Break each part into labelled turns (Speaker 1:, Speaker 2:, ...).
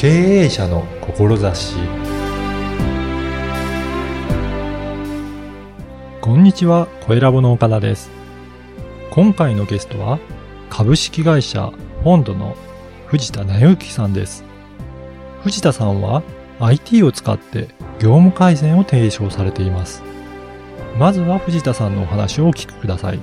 Speaker 1: 経営者の志こんにちは、小ラボの岡田です。今回のゲストは、株式会社フォンドの藤田直之さんです。藤田さんは IT を使って業務改善を提唱されています。まずは藤田さんのお話をお聞きください。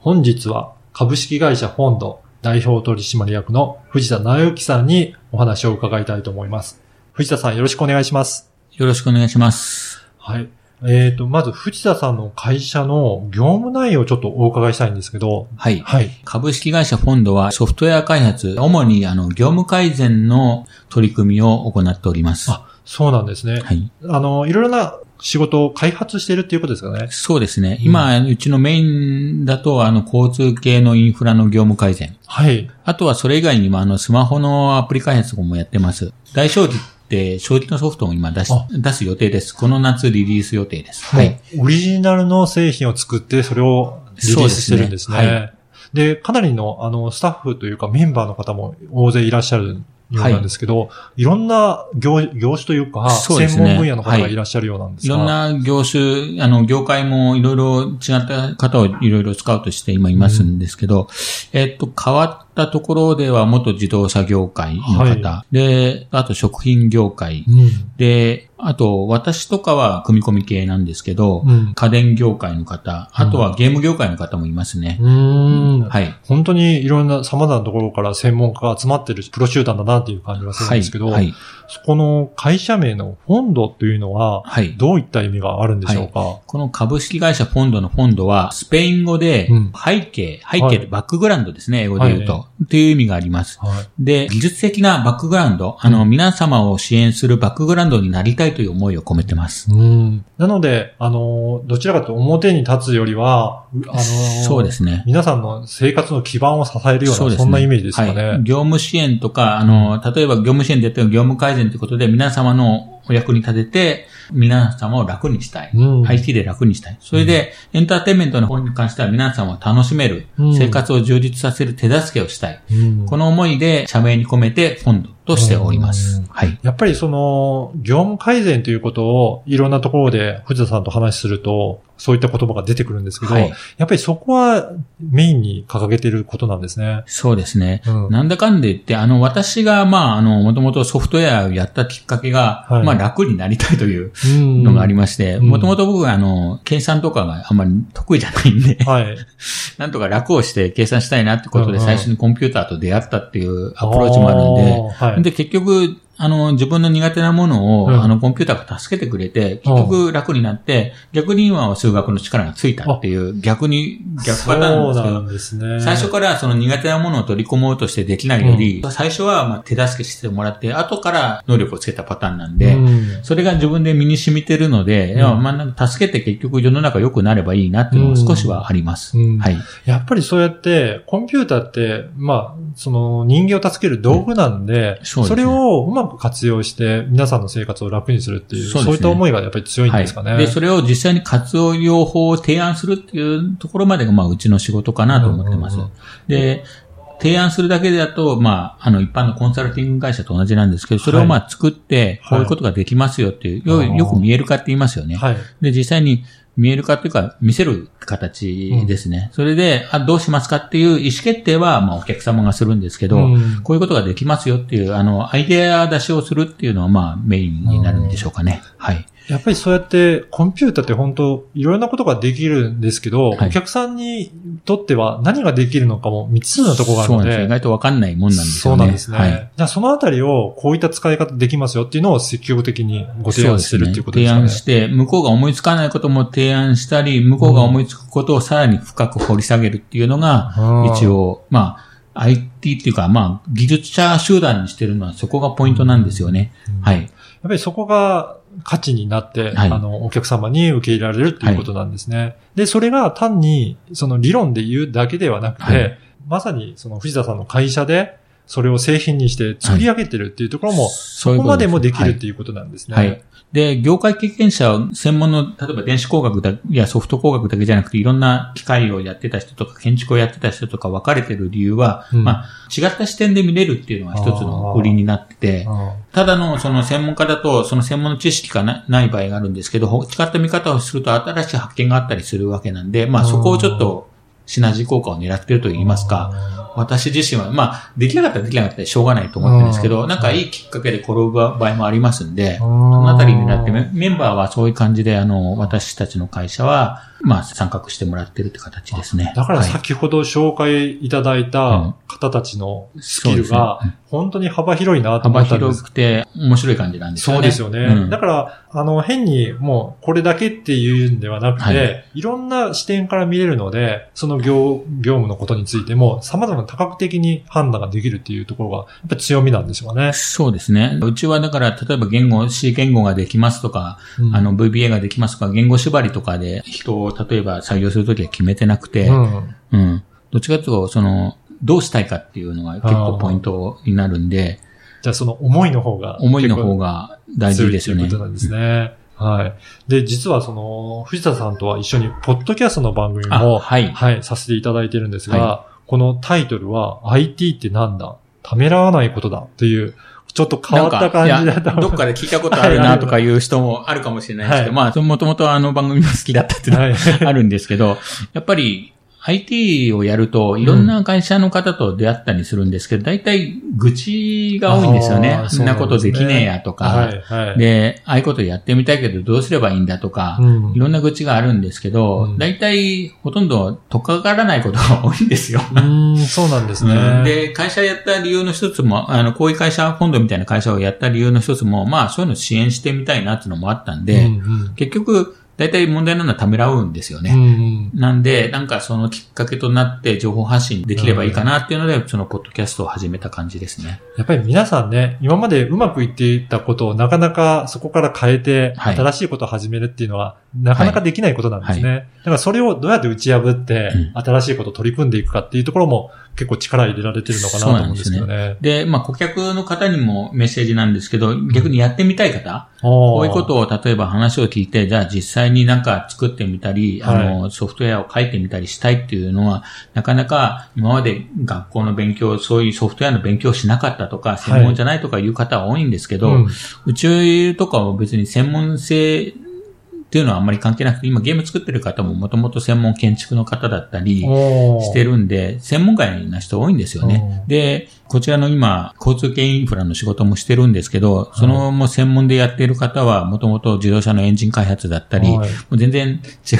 Speaker 1: 本日は株式会社フォンド代表取締役の藤田直之さんにお話を伺いたいと思います。藤田さんよろしくお願いします。
Speaker 2: よろしくお願いします。
Speaker 1: はい。えっ、と、まず藤田さんの会社の業務内容をちょっとお伺いしたいんですけど、
Speaker 2: はい。
Speaker 1: はい。
Speaker 2: 株式会社フォンドはソフトウェア開発、主にあの業務改善の取り組みを行っております。
Speaker 1: あ、そうなんですね。
Speaker 2: はい。
Speaker 1: あの、いろいろな仕事を開発しているっていうことですかね。
Speaker 2: そうですね。今、うちのメインだと、あの、交通系のインフラの業務改善。
Speaker 1: はい。
Speaker 2: あとはそれ以外にも、あの、スマホのアプリ開発もやってます。大商事って、商事のソフトを今出し
Speaker 1: あ、
Speaker 2: 出す予定です。この夏リリース予定です。はい。
Speaker 1: オリジナルの製品を作って、それをリリースしてるんですね。
Speaker 2: そうですね
Speaker 1: でかなりの、あの、スタッフというかメンバーの方も大勢いらっしゃるようなんですけど、い、ろんな業業種というか、
Speaker 2: そうね。
Speaker 1: 専門分野の方がいらっしゃるようなんですが、
Speaker 2: い。ろんな業種、あの、業界もいろいろ違った方をいろいろ使うとして今いますんですけど、えっと、変わったところでは元自動車業界の方、
Speaker 1: は
Speaker 2: で、あと食品業界、
Speaker 1: うん。
Speaker 2: で、あと、私とかは組み込み系なんですけど、
Speaker 1: うん。
Speaker 2: 家電業界の方、あとはゲーム業界の方もいますね。
Speaker 1: うーん。
Speaker 2: はい。
Speaker 1: 本当にいろんな様々なところから専門家が集まってるプロ集団だなっていう感じがするん
Speaker 2: はい。
Speaker 1: ですけど、
Speaker 2: はい。
Speaker 1: そこの会社名のフォンドというのは、
Speaker 2: はい。
Speaker 1: どういった意味があるんでしょうか、
Speaker 2: この株式会社フォンドのフォンドは、スペイン語で
Speaker 1: うん、
Speaker 2: 背景、背
Speaker 1: はい
Speaker 2: 景でバックグラウンドですね、英語で言うと。
Speaker 1: は
Speaker 2: っていう意味があります。
Speaker 1: はい。
Speaker 2: で、技術的なバックグラウンド、あの、皆様を支援するバックグラウンドになりたいという思いを込めてます。
Speaker 1: うん。なので、あの、どちらかと表に立つよりは、うあの、
Speaker 2: そうですね。
Speaker 1: 皆さんの生活の基盤を支えるような、そ,、
Speaker 2: ね
Speaker 1: んなイメージですかね。
Speaker 2: はい。業務支援とか、あの、例えば業務支援でやってる業務改善ということで、皆様のお役に立てて、皆様を楽にしたい。
Speaker 1: うん
Speaker 2: IT で楽にしたい。それで、エンターテインメントの方に関しては皆様を楽しめる、
Speaker 1: うん
Speaker 2: 生活を充実させる手助けをしたい。
Speaker 1: うん
Speaker 2: この思いで社名に込めてフォンドとしております
Speaker 1: うん。
Speaker 2: はい。
Speaker 1: やっぱりその、業務改善ということをいろんなところで藤田さんと話すると、そういった言葉が出てくるんですけど、
Speaker 2: はい
Speaker 1: やっぱりそこはメインに掲げていることなんですね。
Speaker 2: そうですね。
Speaker 1: うん
Speaker 2: なんだかんで言って、あの、私が、まあ、あの、もともとソフトウェアをやったきっかけが、
Speaker 1: はい
Speaker 2: まあ、楽になりたいという
Speaker 1: うん
Speaker 2: のがありまして、
Speaker 1: うん
Speaker 2: もともと僕は、あの、計算とかがあんまり得意じゃないんで、
Speaker 1: はい。
Speaker 2: なんとか楽をして計算したいなってことで最初にコンピューターと出会ったっていうアプローチもあるんで。で、結局、あの、自分の苦手なものを、
Speaker 1: うん。
Speaker 2: あの、コンピューターが助けてくれて、結局楽になって、逆に今は数学の力がついたっていう、逆に、逆パターンなんですけど
Speaker 1: ね。
Speaker 2: 最初からその苦手なものを取り込もうとしてできないより、最初はまあ手助けしてもらって、後から能力をつけたパターンなんで、
Speaker 1: うん。
Speaker 2: それが自分で身に染みてるので、
Speaker 1: ん。
Speaker 2: いやまあなんか助けて結局世の中良くなればいいなっていうのも少しはあります。
Speaker 1: うん。
Speaker 2: はい。
Speaker 1: やっぱりそうやって、コンピューターって、まあ、その人間を助ける道具なんで、
Speaker 2: そうですね。
Speaker 1: れをうまく活用して、皆さんの生活を楽にするっていう、そう
Speaker 2: ね
Speaker 1: いった思いがやっぱり強いんですかね。
Speaker 2: はい。で、それを実際に活用法を提案するっていうところまでがまあうちの仕事かなと思ってます。
Speaker 1: うんうんうん
Speaker 2: で、提案するだけだと、まあ、あの、一般のコンサルティング会社と同じなんですけど、それをまあ作って、
Speaker 1: はい
Speaker 2: こういうことができますよっていう、
Speaker 1: あー
Speaker 2: よよく見える化って言いますよね。
Speaker 1: はい。
Speaker 2: で、実際に見える化っていうか、見せる形ですね。それで、あ、どうしますかっていう意思決定は、まあ、お客様がするんですけど、
Speaker 1: うん
Speaker 2: こういうことができますよっていう、あの、アイデア出しをするっていうのは、まあ、メインになるんでしょうかね。はい。
Speaker 1: やっぱりそうやって、コンピューターって本当いろんなことができるんですけど、
Speaker 2: はい
Speaker 1: お客さんにとっては何ができるのかも未知数なところがあるので、
Speaker 2: そう。意外とわかんないもんなんですね。
Speaker 1: うなんですね。
Speaker 2: はい。
Speaker 1: じゃあそのあたりをこういった使い方できますよっていうのを積極的にご提案してるっていうことですかね。
Speaker 2: 提案して、向こうが思いつかないことも提案したり、向こうが思いつくことをさらに深く掘り下げるっていうのが、
Speaker 1: うん
Speaker 2: 一応、まあ、IT っていうか、まあ、技術者集団にしてるのはそこがポイントなんですよね。はい。
Speaker 1: やっぱりそこが価値になって、
Speaker 2: はい。
Speaker 1: あの、お客様に受け入れられるっていうことなんですね。で、それが単に、その理論で言うだけではなくて、
Speaker 2: はい。
Speaker 1: まさにその藤田さんの会社で、それを製品にして作り上げてるっていうところも、
Speaker 2: はい。
Speaker 1: そこまでもできるっていうことなんですね。
Speaker 2: はい。で、業界経験者は専門の、例えば電子工学だ、いやソフト工学だけじゃなくて、いろんな機械をやってた人とか、建築をやってた人とか分かれてる理由は、
Speaker 1: うん。
Speaker 2: まあ、違った視点で見れるっていうのが一つの売りになってて、
Speaker 1: あ
Speaker 2: ただのその専門家だと、その専門の知識がなない場合があるんですけど、ほ違った見方をすると新しい発見があったりするわけなんで、まあそこをちょっとシナジー効果を狙ってると言いますか、私自身は、まあ、できなかったらできなかったらしょうがないと思ってるんですけど、なんかいいきっかけで転ぶ場合もありますんで、そのあたりになってメ、メンバーはそういう感じで、あの、私たちの会社は、まあ、参画してもらってるって形ですね。
Speaker 1: だから
Speaker 2: はい
Speaker 1: 先ほど紹介いただいた方たちのスキルが本当に幅広いなと思
Speaker 2: 幅
Speaker 1: ったんです
Speaker 2: 広くて面白い感じなんですよね。
Speaker 1: そうですよね。
Speaker 2: うん
Speaker 1: だから、あの、変にもうこれだけっていうんではなくて、、
Speaker 2: はい
Speaker 1: ろんな視点から見れるので、その業業務のことについても様々な多角的に判断ができるっていうところが、やっぱり強みなんですよね。
Speaker 2: そうですね。うちはだから、例えば言語、C 言語ができますとか、
Speaker 1: うん
Speaker 2: あの VBA ができますとか、言語縛りとかで人を例えば採用するときは決めてなくて、
Speaker 1: うん
Speaker 2: うん。どっちかというと、その、どうしたいかっていうのが結構ポイントになるんで、
Speaker 1: じゃあその思いの方が。
Speaker 2: 思いの方が大事ですよね。
Speaker 1: ということなんですね。はい。で、実はその、藤田さんとは一緒に、ポッドキャストの番組
Speaker 2: あ、
Speaker 1: も、
Speaker 2: はい。
Speaker 1: はい、させていただいてるんですが、
Speaker 2: は
Speaker 1: このタイトルは IT ってなんだ？ためらわないことだっていう、ちょっと変わった感じだと
Speaker 2: なんかいやどっかで聞いたことあるなとかいう人もあるかもしれないですけど、まあ、もともとあの番組も好きだったっていうのは
Speaker 1: はい。
Speaker 2: あるんですけど、やっぱり IT をやるといろんな会社の方と出会ったりするんですけど、大体愚痴が多いんですよね。そんなことできねえやとか、
Speaker 1: はい、はい。
Speaker 2: で、ああいうことやってみたいけどどうすればいいんだとか、
Speaker 1: うん
Speaker 2: いろんな愚痴があるんですけど、
Speaker 1: うん
Speaker 2: 大体ほとんどとっかからないことが多いんですよ。
Speaker 1: うーん、そうなんですね。
Speaker 2: うんで、会社やった理由の一つも、あの、こういう会社、フォンドみたいな会社をやった理由の一つも、まあ、そういうのを支援してみたいなっていうのもあったんで、結局、大体問題なのはためらうんですよね。
Speaker 1: うんうん
Speaker 2: なんで、なんかそのきっかけとなって情報発信できればいいかなっていうので、そのポッドキャストを始めた感じですね。
Speaker 1: やっぱり皆さんね、今までうまくいっていたことをなかなかそこから変えて、
Speaker 2: はい
Speaker 1: 新しいことを始めるっていうのは、なかなかできないことなんですね。だからそれをどうやって打ち破って、
Speaker 2: うん。
Speaker 1: 新しいことを取り組んでいくかっていうところも結構力入れられてるのかなと思うんですけどね。
Speaker 2: で、まあ、顧客の方にもメッセージなんですけど、逆にやってみたい方、
Speaker 1: こ
Speaker 2: こういうことを例えば話を聞いて、じゃあ実際になんか作ってみたり、あの、ソフトウェアを書いてみたりしたいっていうのは、なかなか今まで学校の勉強、そういうソフトウェアの勉強をしなかったとか、専門じゃないとかいう方は多いんですけど、
Speaker 1: うん。
Speaker 2: うちとかは別に専門性っていうのはあんまり関係なくて、今ゲーム作ってる方ももともと専門建築の方だったりして
Speaker 1: る。
Speaker 2: るんで、専門外な人多いんですよね。で、こちらの今、交通系インフラの仕事もしてるんですけど、そのもう専門でやっている方は、もともと自動車のエンジン開発だったり、も
Speaker 1: はい。う
Speaker 2: 全然違う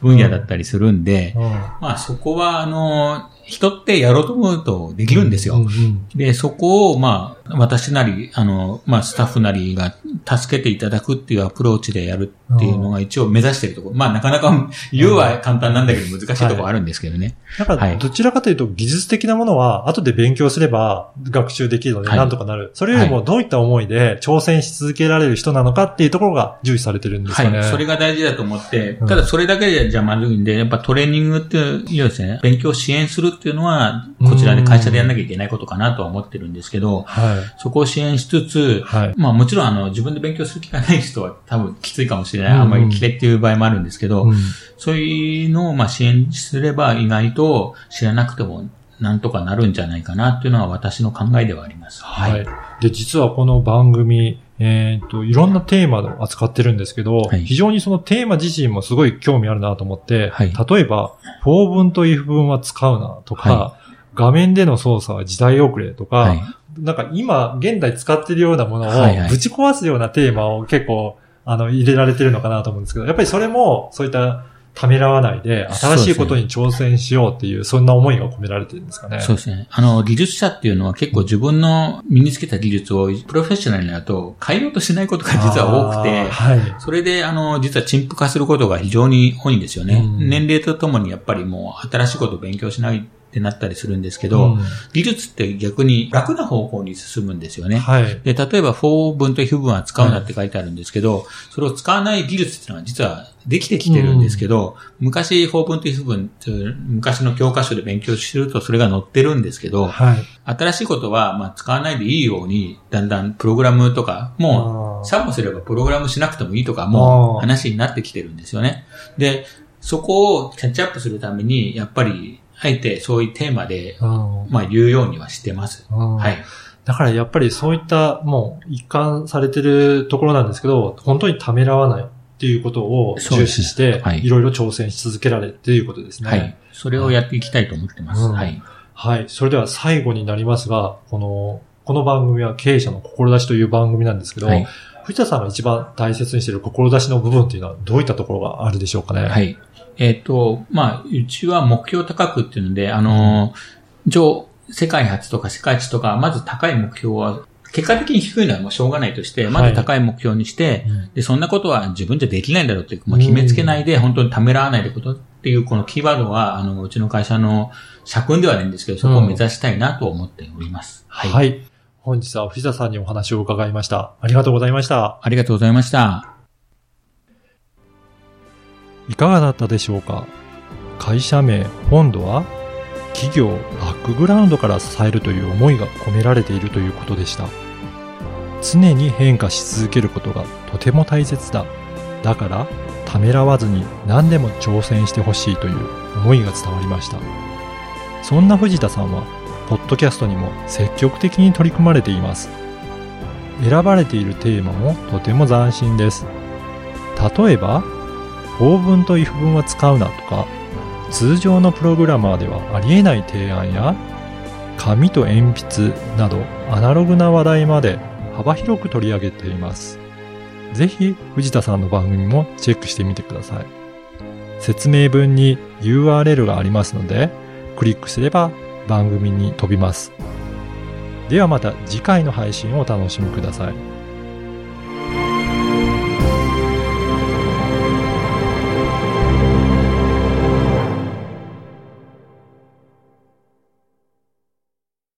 Speaker 2: 分野だったりするんで、
Speaker 1: うん。
Speaker 2: まあそこは、あの、人ってやろうと思うとできるんですよ。
Speaker 1: うんうん
Speaker 2: で、そこを、まあ、私なり、あの、まあ、スタッフなりが助けていただくっていうアプローチでやるっていうのが一応目指しているところ。まあ、なかなか言うは簡単なんだけど難しいところあるんですけどね。
Speaker 1: だから、どちらかというと技術的なものは後で勉強すれば学習できるので
Speaker 2: はい
Speaker 1: なんとかなる。それよりもどういった思いで挑戦し続けられる人なのかっていうところが重視されてるんですかね。
Speaker 2: はい。それが大事だと思って
Speaker 1: うん、
Speaker 2: ただそれだけでじゃまずいんで、やっぱトレーニングっていうですね、勉強を支援するっていうのは、こちらで会社でやんなきゃいけないことかなとは思ってるんですけど、
Speaker 1: はい。
Speaker 2: そこを支援しつつ、
Speaker 1: はい。
Speaker 2: まあもちろんあの自分で勉強する気がない人は多分きついかもしれない。
Speaker 1: うん
Speaker 2: あんまり嫌いっていう場合もあるんですけど、
Speaker 1: うん
Speaker 2: そういうのをまあ支援すれば意外と知らなくてもなんとかなるんじゃないかなっていうのは私の考えではあります。
Speaker 1: はい。で、実はこの番組、えっ、と、いろんなテーマを扱ってるんですけど、
Speaker 2: はい
Speaker 1: 非常にそのテーマ自身もすごい興味あるなと思って、
Speaker 2: はい
Speaker 1: 例えば、for 文と if 文は使うなとか、
Speaker 2: は
Speaker 1: 画面での操作は時代遅れとか、
Speaker 2: はい。
Speaker 1: なんか今、現代使ってるようなものを
Speaker 2: はいはい
Speaker 1: ぶち壊すようなテーマを結構、あの、入れられてるのかなと思うんですけど、やっぱりそれも、そういったためらわないで、新しいことに挑戦しようっていう、そんな思いが込められてるんですかね。
Speaker 2: そうですね。あの、技術者っていうのは結構自分の身につけた技術をプロフェッショナルになると変えようとしないことが実は多くて、
Speaker 1: はい。
Speaker 2: それで、あの、実は陳腐化することが非常に多いんですよね。
Speaker 1: うん
Speaker 2: 年齢とともにやっぱりもう新しいことを勉強しないってなったりするんですけど、
Speaker 1: うん
Speaker 2: 技術って逆に楽な方向に進むんですよね。
Speaker 1: はい。
Speaker 2: で、例えば for 文と if 文は使うなって書いてあるんですけど、それを使わない技術っていうのは実はできてきてるんですけど、昔 for 文と if 文昔の教科書で勉強してるとそれが載ってるんですけど、
Speaker 1: はい。
Speaker 2: 新しいことはまあ使わないでいいように、だんだんプログラムとか、もう、さもすればプログラムしなくてもいいとか、もう話になってきてるんですよね。で、そこをキャッチアップするために、やっぱり、あえてそういうテーマで、
Speaker 1: うん
Speaker 2: まあ言うようにはしてます。
Speaker 1: うん
Speaker 2: はい。
Speaker 1: だからやっぱりそういったもう一貫されてるところなんですけど、本当にためらわないっていうことを重視して、
Speaker 2: はい
Speaker 1: いろいろ挑戦し続けられるっていうことですね。
Speaker 2: はい。それをやっていきたいと思ってます。
Speaker 1: うん
Speaker 2: はい。
Speaker 1: はい。それでは最後になりますが、この、この番組は経営者の志という番組なんですけど、
Speaker 2: はい。
Speaker 1: 藤田さんが一番大切にしている志の部分っていうのはどういったところがあるでしょうかね？。
Speaker 2: はいい。えっ、と、まあ、うちは目標高くっていうので、あの、上、世界初とか世界一とか、まず高い目標は、結果的に低いのはもうしょうがないとして、まず高い目標にして、
Speaker 1: うん
Speaker 2: で、そんなことは自分じゃできないんだろうって、もう決めつけないで、本当にためらわないでことっていう、このキーワードは、あの、うちの会社の社訓ではないんですけど、そこを目指したいなと思っております。
Speaker 1: はい。
Speaker 2: はい。
Speaker 1: 本日は藤田さんにお話を伺いました。ありがとうございました。
Speaker 2: ありがとうございました。
Speaker 1: いかがだったでしょうか？会社名、本土は企業バックグラウンドから支えるという思いが込められているということでした。常に変化し続けることがとても大切だ。だから、ためらわずに何でも挑戦してほしいという思いが伝わりました。そんな藤田さんは、ポッドキャストにも積極的に取り組まれています。選ばれているテーマもとても斬新です。例えば、法文と if 文は使うなとか、通常のプログラマーではありえない提案や、紙と鉛筆などアナログな話題まで幅広く取り上げています。ぜひ藤田さんの番組もチェックしてみてください。説明文に URL がありますので、クリックすれば番組に飛びます。ではまた次回の配信をお楽しみください。